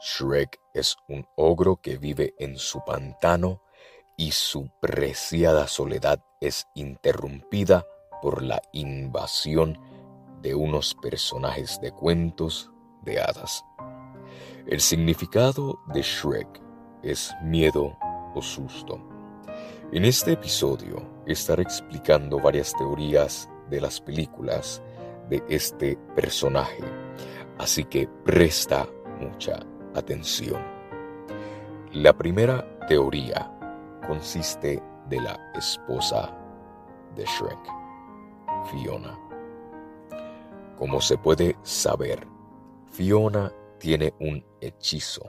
Shrek es un ogro que vive en su pantano y su preciada soledad es interrumpida por la invasión de unos personajes de cuentos de hadas. El significado de Shrek es miedo o susto. En este episodio estaré explicando varias teorías de las películas de este personaje, así que presta mucha atención. La primera teoría consiste de la esposa de Shrek, Fiona. Como se puede saber, Fiona tiene un hechizo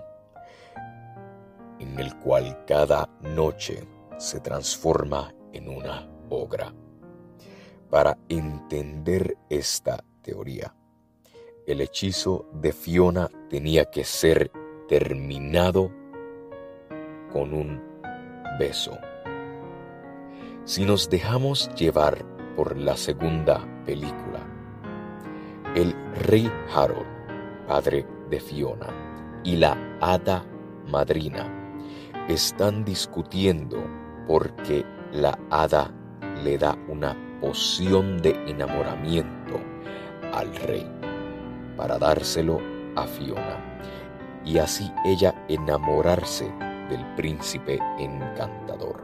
en el cual cada noche se transforma en una ogra. Para entender esta teoría, el hechizo de Fiona tenía que ser terminado con un beso. Si nos dejamos llevar por la segunda película, el rey Harold, padre de Fiona, y la hada madrina están discutiendo porque la hada le da una poción de enamoramiento al rey para dárselo a Fiona y así ella enamorarse del príncipe encantador.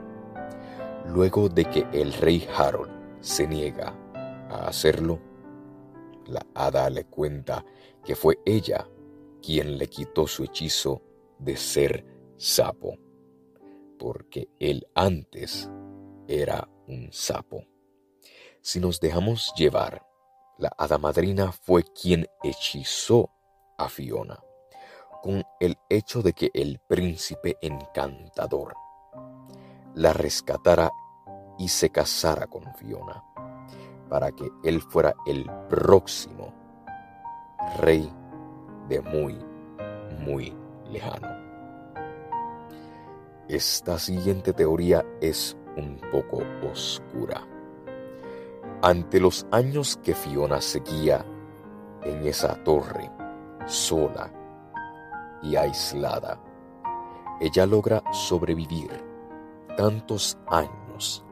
Luego de que el rey Harold se niega a hacerlo, la hada le cuenta que fue ella quien le quitó su hechizo de ser sapo, porque él antes era un sapo. Si nos dejamos llevar, la hada madrina fue quien hechizó a Fiona con el hecho de que el príncipe encantador la rescatara y se casara con Fiona, para que él fuera el próximo rey de muy, muy lejano. Esta siguiente teoría es un poco oscura. Ante los años que Fiona seguía en esa torre, sola y aislada, ella logra sobrevivir tantos años.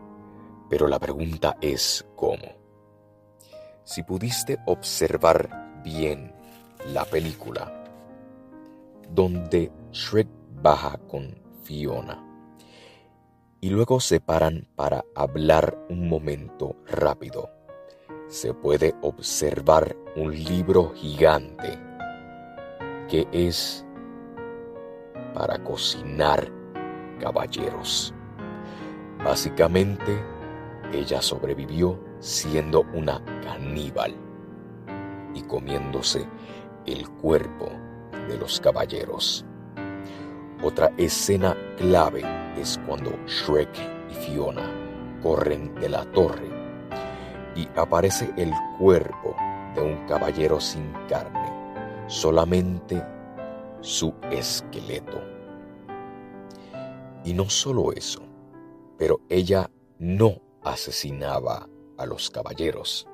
Pero la pregunta es cómo. Si pudiste observar bien la película, donde Shrek baja con Fiona y luego se paran para hablar un momento rápido, se puede observar un libro gigante que es para cocinar caballeros. Básicamente, ella sobrevivió siendo una caníbal y comiéndose el cuerpo de los caballeros. Otra escena clave es cuando Shrek y Fiona corren de la torre y aparece el cuerpo de un caballero sin carne, solamente su esqueleto. Y no solo eso, pero ella no asesinaba a los caballeros,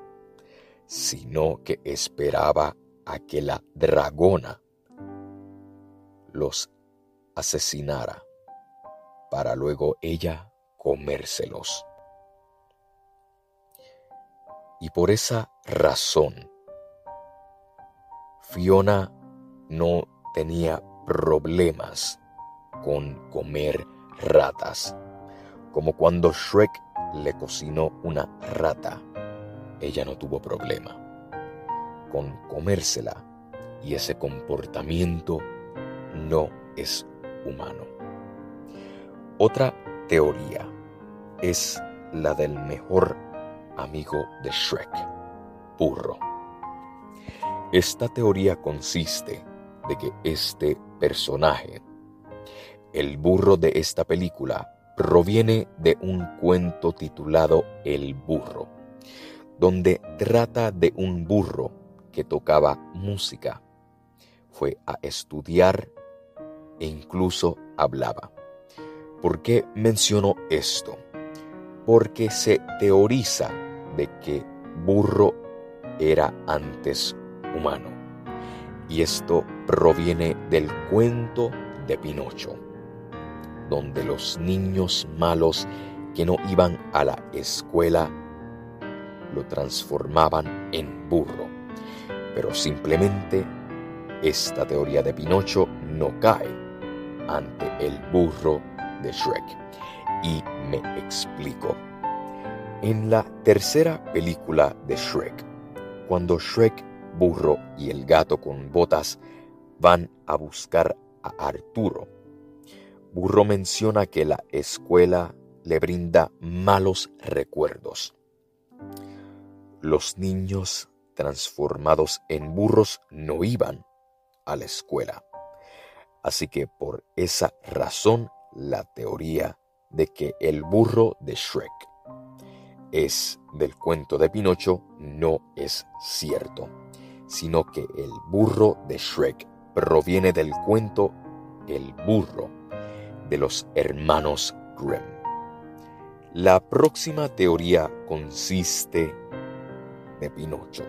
sino que esperaba a que la dragona los asesinara para luego ella comérselos. Y por esa razón, Fiona no tenía problemas con comer ratas, como cuando Shrek le cocinó una rata. Ella no tuvo problema con comérsela y ese comportamiento no es humano. Otra teoría es la del mejor amigo de Shrek, Burro. Esta teoría consiste de que este personaje, el burro de esta película, proviene de un cuento titulado El burro, donde trata de un burro que tocaba música. Fue a estudiar e incluso hablaba. ¿Por qué menciono esto? Porque se teoriza de que burro era antes humano y esto proviene del cuento de Pinocho, donde los niños malos que no iban a la escuela lo transformaban en burro. Pero simplemente esta teoría de Pinocho no cae ante el burro de Shrek. Y me explico. En la tercera película de Shrek, cuando Shrek, burro y el gato con botas van a buscar a Arturo, Burro menciona que la escuela le brinda malos recuerdos. Los niños transformados en burros no iban a la escuela. Así que por esa razón la teoría de que el burro de Shrek es del cuento de Pinocho no es cierto, sino que el burro de Shrek proviene del cuento El burro de los hermanos Grimm. La próxima teoría consiste de Pinocho.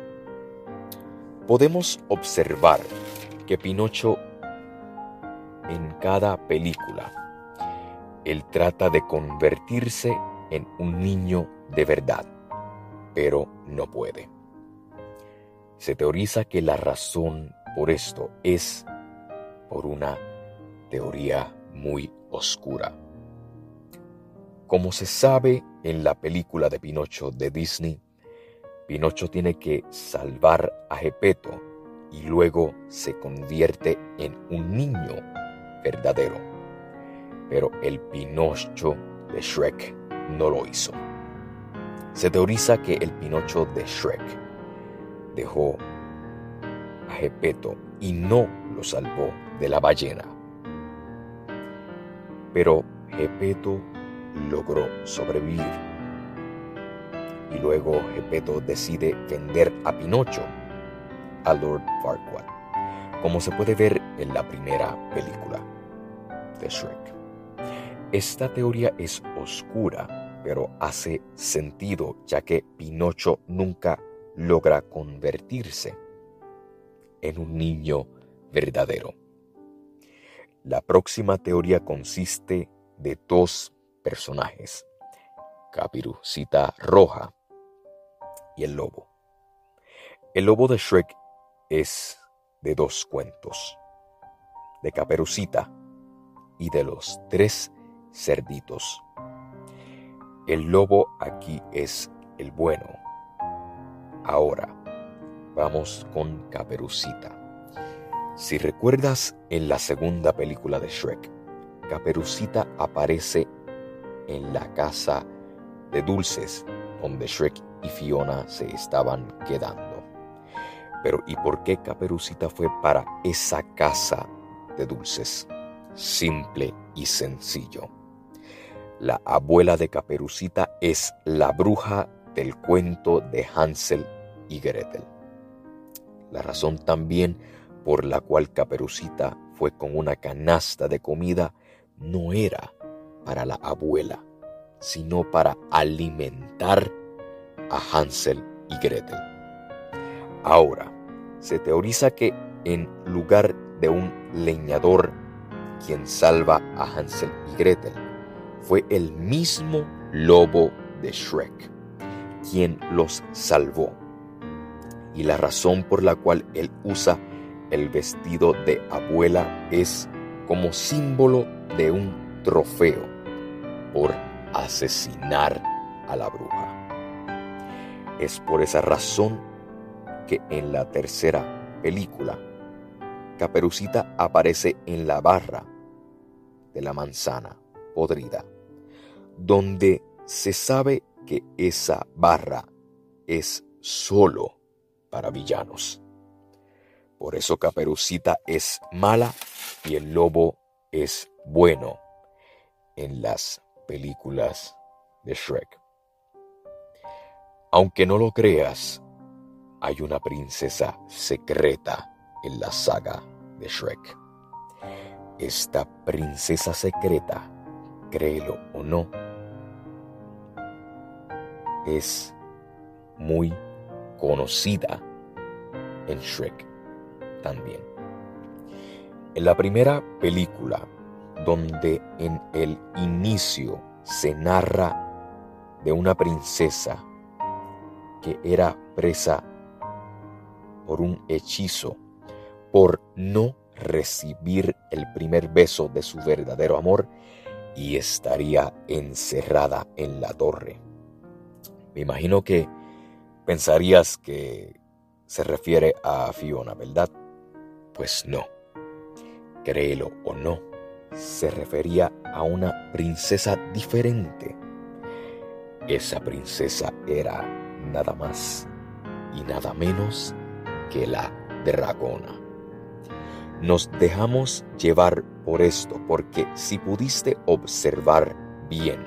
Podemos observar que Pinocho en cada película, él trata de convertirse en un niño de verdad, pero no puede. Se teoriza que la razón por esto es por una teoría muy oscura. Como se sabe en la película de Pinocho de Disney, Pinocho tiene que salvar a Gepetto y luego se convierte en un niño verdadero. Pero el Pinocho de Shrek no lo hizo. Se teoriza que el Pinocho de Shrek dejó a Gepetto y no lo salvó de la ballena. Pero Gepetto logró sobrevivir. Y luego Gepetto decide vender a Pinocho a Lord Farquaad, como se puede ver en la primera película de Shrek. Esta teoría es oscura, pero hace sentido ya que Pinocho nunca logra convertirse en un niño verdadero. La próxima teoría consiste de dos personajes, Capirucita Roja y el lobo. El lobo de Shrek es de dos cuentos, de Caperucita y de los tres cerditos. El lobo aquí es el bueno. Ahora vamos con Caperucita. Si recuerdas en la segunda película de Shrek, Caperucita aparece en la casa de dulces donde Shrek y Fiona se estaban quedando. Pero ¿y por qué Caperucita fue para esa casa de dulces? Simple y sencillo. La abuela de Caperucita es la bruja del cuento de Hansel y Gretel. La razón también por la cual Caperucita fue con una canasta de comida no era para la abuela, sino para alimentar a Hansel y Gretel. Ahora, se teoriza que en lugar de un leñador quien salva a Hansel y Gretel, fue el mismo lobo de Shrek quien los salvó. Y la razón por la cual él usa el vestido de abuela es como símbolo de un trofeo por asesinar a la bruja. Es por esa razón que en la tercera película, Caperucita aparece en la barra de la manzana podrida, donde se sabe que esa barra es solo para villanos. Por eso Caperucita es mala y el lobo es bueno en las películas de Shrek. Aunque no lo creas, hay una princesa secreta en la saga de Shrek. Esta princesa secreta, créelo o no, es muy conocida en Shrek también. En la primera película, donde en el inicio se narra de una princesa que era presa por un hechizo, por no recibir el primer beso de su verdadero amor y estaría encerrada en la torre. Me imagino que pensarías que se refiere a Fiona, ¿verdad? Pues no. Créelo o no, se refería a una princesa diferente. Esa princesa era nada más y nada menos que la dragona. Nos dejamos llevar por esto, porque si pudiste observar bien,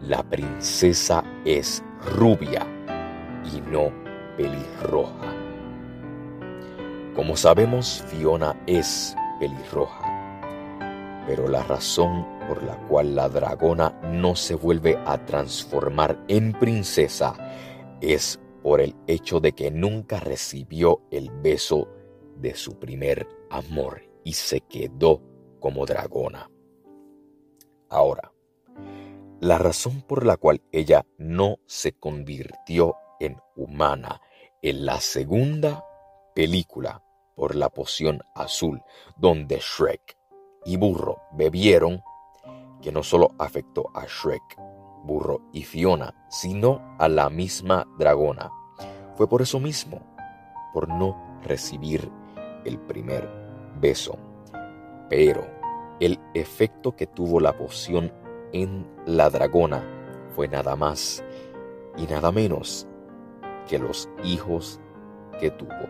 la princesa es rubia y no pelirroja. Como sabemos, Fiona es pelirroja, pero la razón por la cual la dragona no se vuelve a transformar en princesa es por el hecho de que nunca recibió el beso de su primer amor y se quedó como dragona. Ahora, la razón por la cual ella no se convirtió en humana en la segunda película por la poción azul donde Shrek y Burro bebieron, que no solo afectó a Shrek, Burro y Fiona, sino a la misma dragona. Fue por eso mismo, por no recibir el primer beso. Pero el efecto que tuvo la poción en la dragona fue nada más y nada menos que los hijos que tuvo,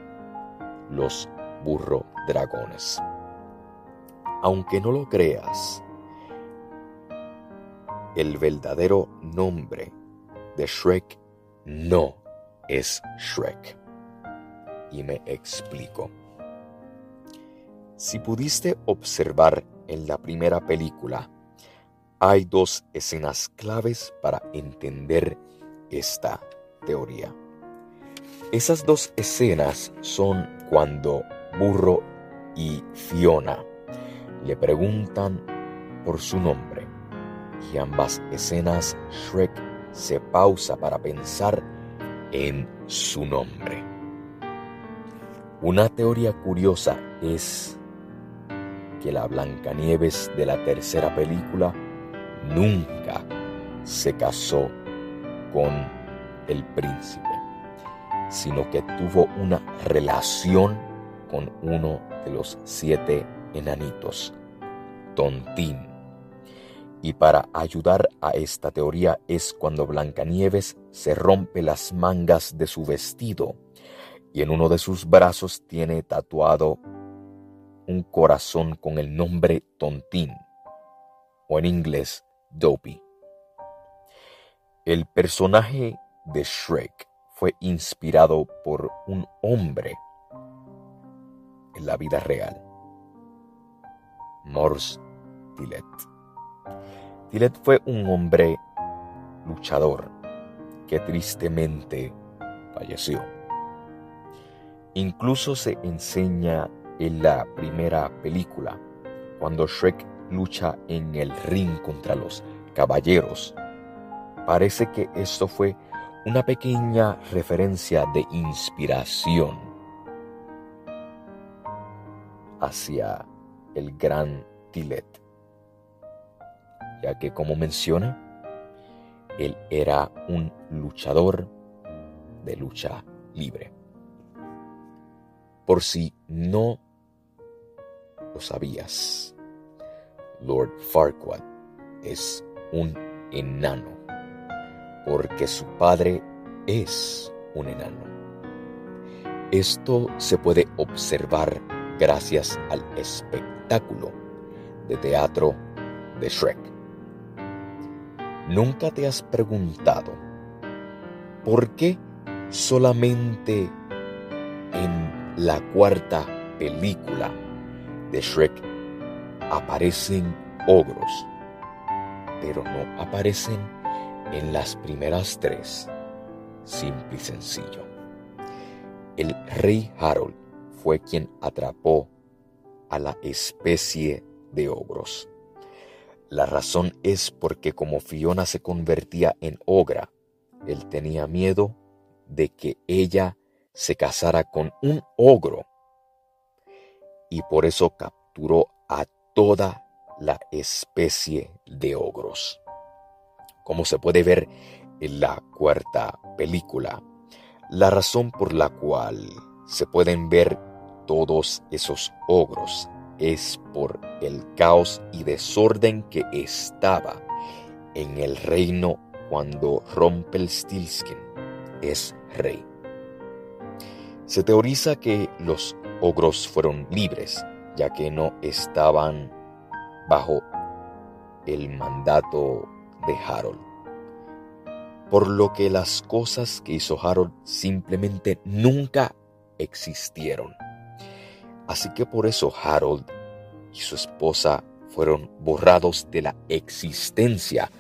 los burro dragones. Aunque no lo creas, el verdadero nombre de Shrek no es Shrek. Y me explico. Si pudiste observar en la primera película, hay dos escenas claves para entender esta teoría. Esas dos escenas son cuando Burro y Fiona le preguntan por su nombre y ambas escenas Shrek se pausa para pensar en su nombre. Una teoría curiosa es que la Blancanieves de la tercera película nunca se casó con el príncipe, sino que tuvo una relación con uno de los siete enanitos, Tontín. Y para ayudar a esta teoría es cuando Blancanieves se rompe las mangas de su vestido y en uno de sus brazos tiene tatuado un corazón con el nombre Tontín, o en inglés Dopey. El personaje de Shrek fue inspirado por un hombre en la vida real, Morse Tillet. Tillet fue un hombre luchador que tristemente falleció. Incluso se enseña en la primera película, cuando Shrek lucha en el ring contra los caballeros. Parece que esto fue una pequeña referencia de inspiración hacia el gran Tilet, ya que como menciona, él era un luchador de lucha libre. Por si no lo sabías, Lord Farquaad es un enano, porque su padre es un enano. Esto se puede observar gracias al espectáculo de teatro de Shrek. ¿Nunca te has preguntado por qué solamente en la cuarta película de Shrek aparecen ogros, pero no aparecen en las primeras tres? Simple y sencillo. El rey Harold fue quien atrapó a la especie de ogros. La razón es porque como Fiona se convertía en ogra, él tenía miedo de que ella se casara con un ogro y por eso capturó a toda la especie de ogros. Como se puede ver en la cuarta película, la razón por la cual se pueden ver todos esos ogros es por el caos y desorden que estaba en el reino cuando Rumpelstiltskin es rey. Se teoriza que los ogros fueron libres, ya que no estaban bajo el mandato de Harold. Por lo que las cosas que hizo Harold simplemente nunca existieron. Así que por eso Harold y su esposa fueron borrados de la existencia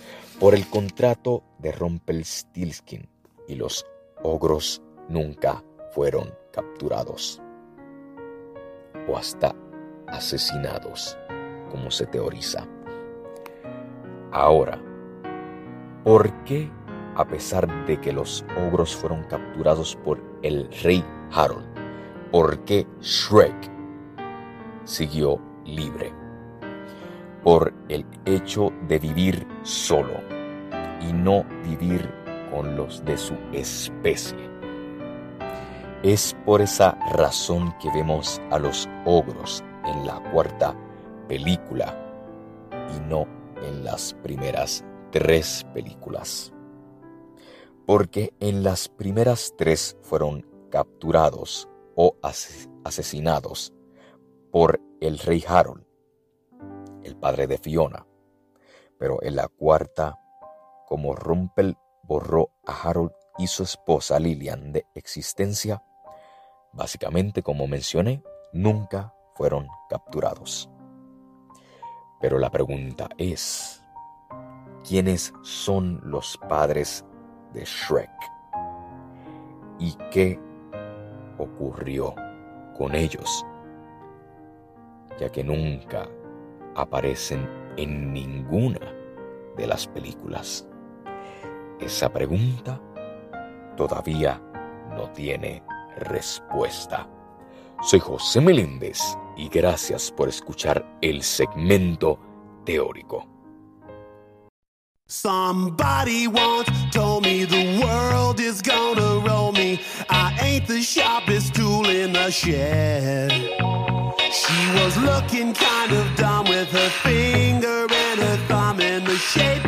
por el contrato de Rumpelstiltskin y los ogros nunca fueron capturados o hasta asesinados, como se teoriza. Ahora, ¿por qué, a pesar de que los ogros fueron capturados por el rey Harold, por qué Shrek siguió libre por el hecho de vivir solo y no vivir con los de su especie. Es por esa razón que vemos a los ogros en la cuarta película y no en las primeras tres películas. Porque en las primeras tres fueron capturados o asesinados por el rey Harold, el padre de Fiona. Pero en la cuarta, como Rumpel borró a Harold y su esposa Lilian de existencia, básicamente como mencioné, nunca fueron capturados. Pero la pregunta es, ¿quiénes son los padres de Shrek? ¿Y qué ocurrió con ellos? ya que nunca aparecen en ninguna de las películas. Esa pregunta todavía no tiene respuesta. Soy José Meléndez y gracias por escuchar el segmento teórico. Somebody once told me the world is gonna roll me. I ain't the sharpest tool in the shed. She was looking kind of dumb with her finger and her thumb in the shape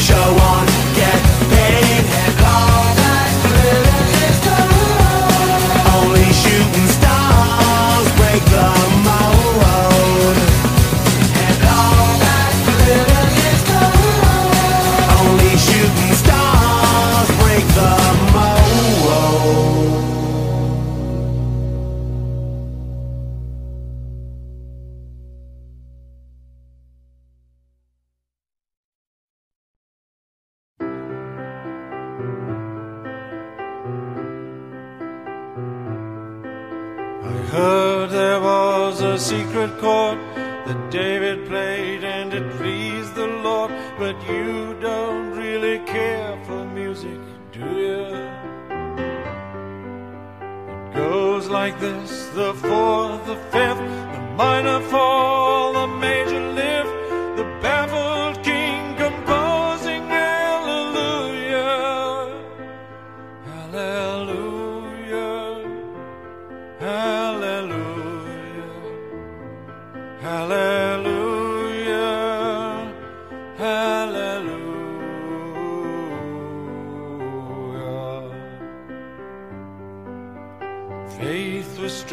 show on,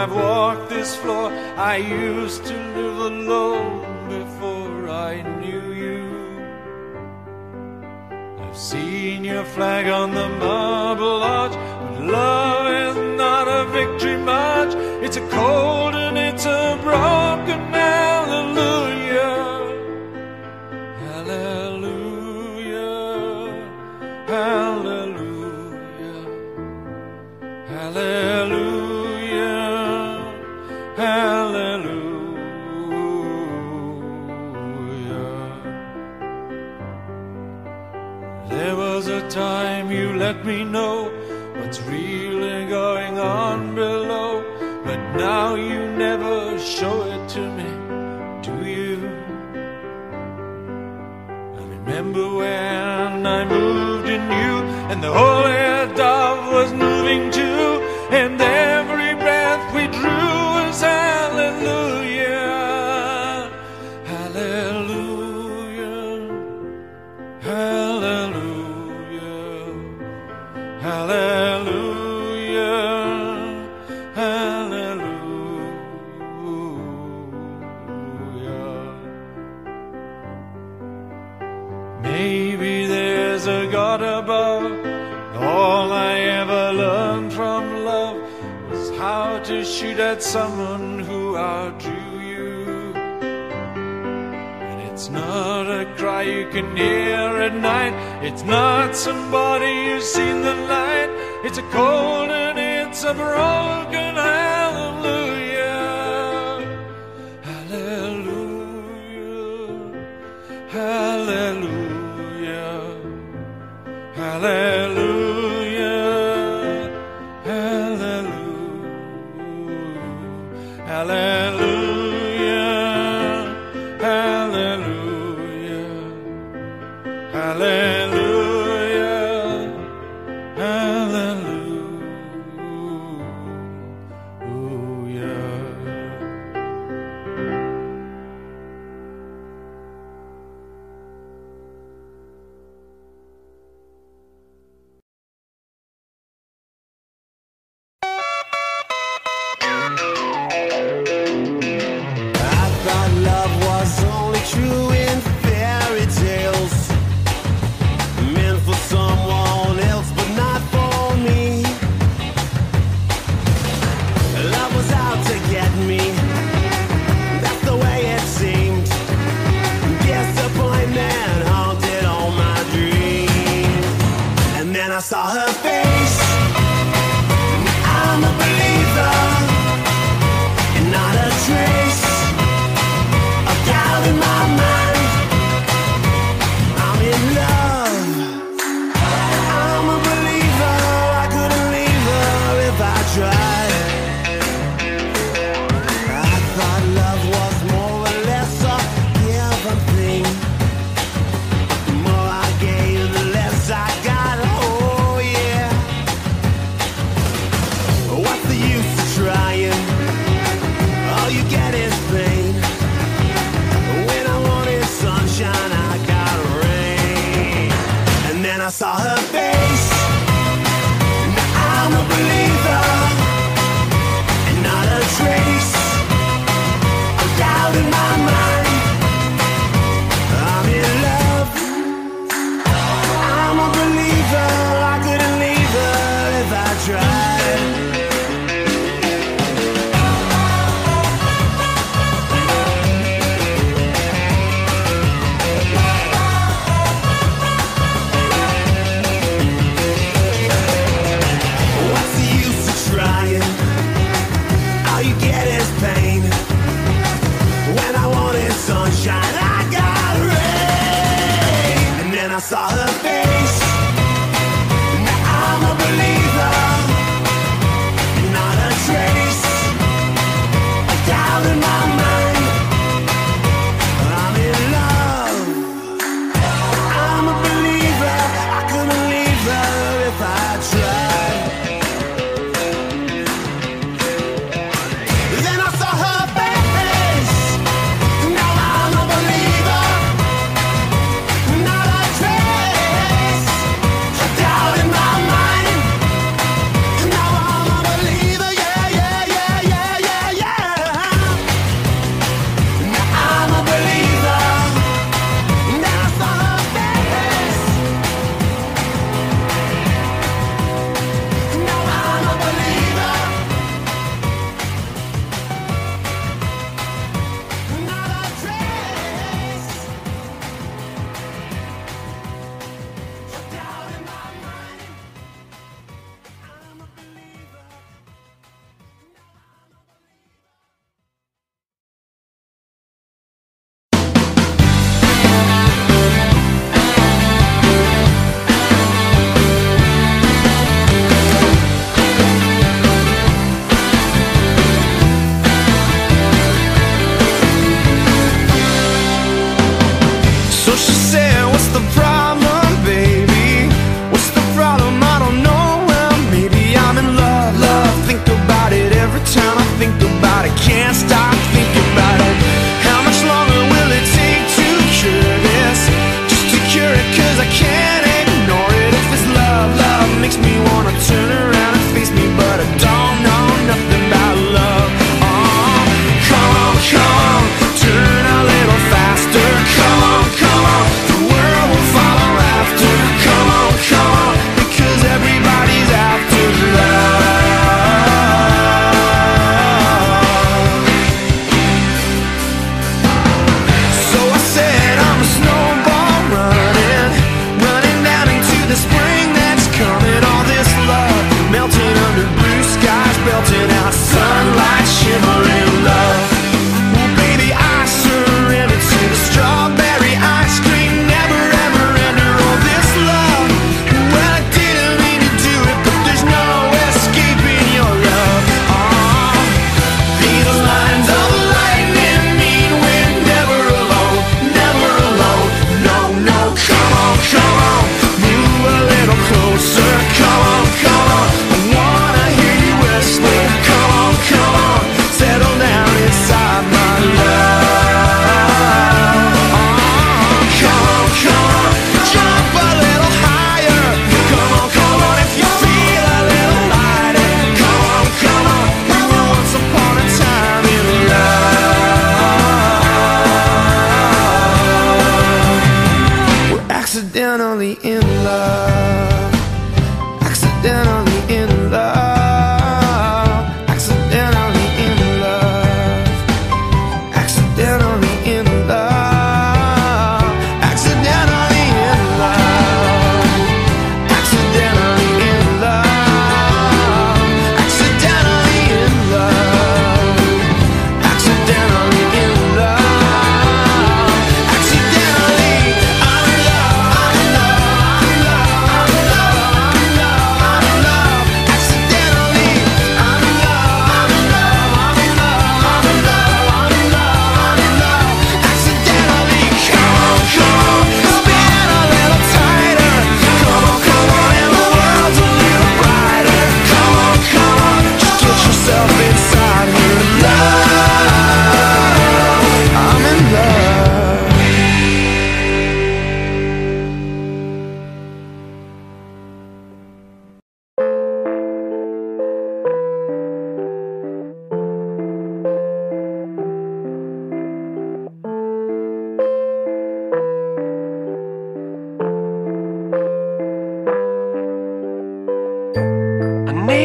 I've walked this floor. I used to live alone before I knew you. I've seen your flag on the marble arch, but love is not a victory march. It's a cold and it's a broken hallelujah. There was a time you let me know what's really going on below, but now you never show it to me, do you? I remember when I moved in you, and the holy to someone who outdrew you. And it's not a cry you can hear at night. It's not somebody who's seen the light. It's a cold and it's a broken hallelujah. Hallelujah. Hallelujah. Hallelujah. Hallelujah. Hallelujah.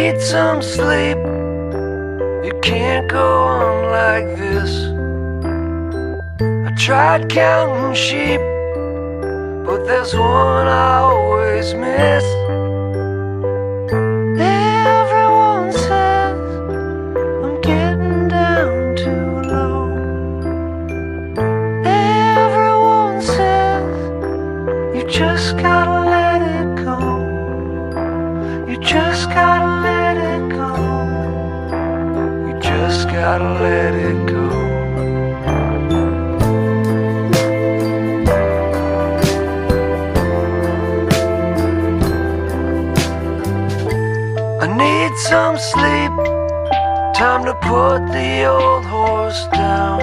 need some sleep. You can't go on like this. I tried counting sheep, but there's one I always miss. gotta let it go. I need some sleep. Time to put the old horse down.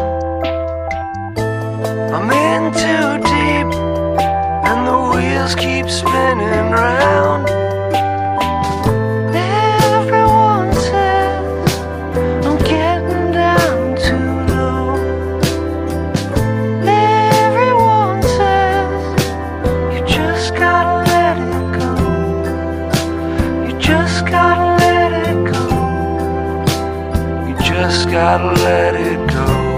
I'm in too deep, and the wheels keep spinning round. just gotta let it go.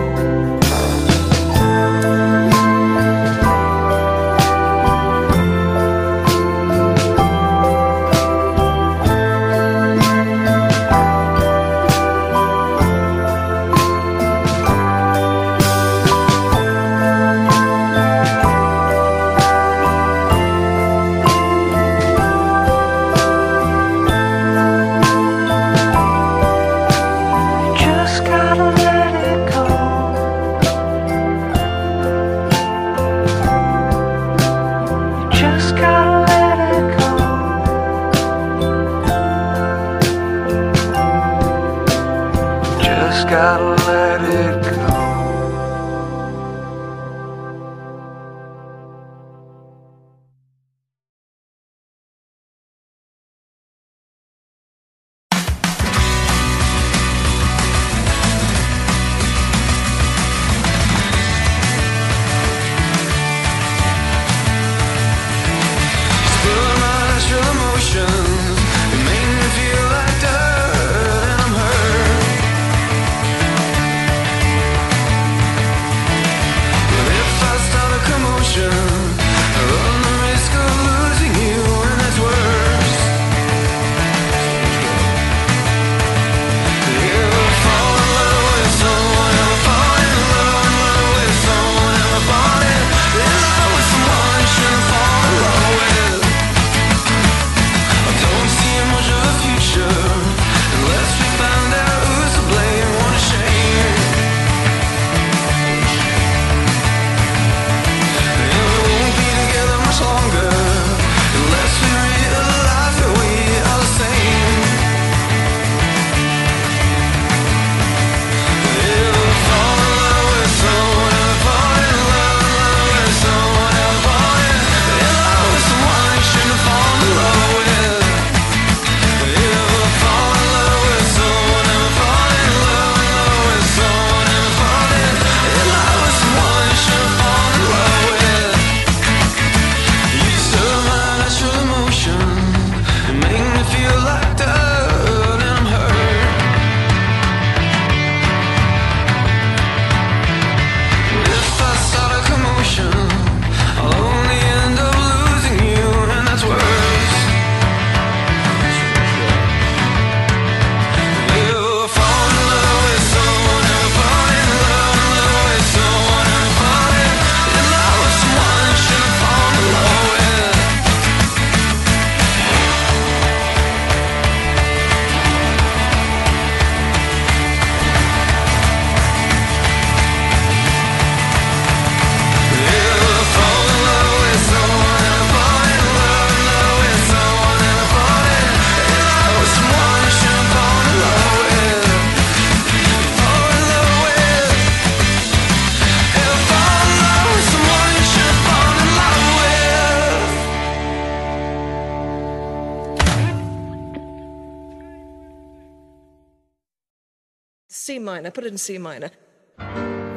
minor. Put it in C minor.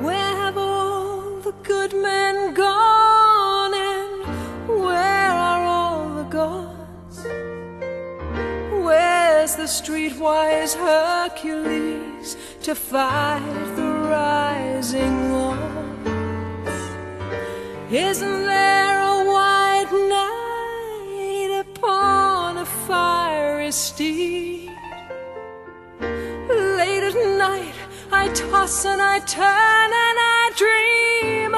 Where have all the good men gone and where are all the gods? Where's the streetwise Hercules to fight the rising odds? Isn't there a white knight upon a fiery steed? Late at night I toss and I turn and I dream.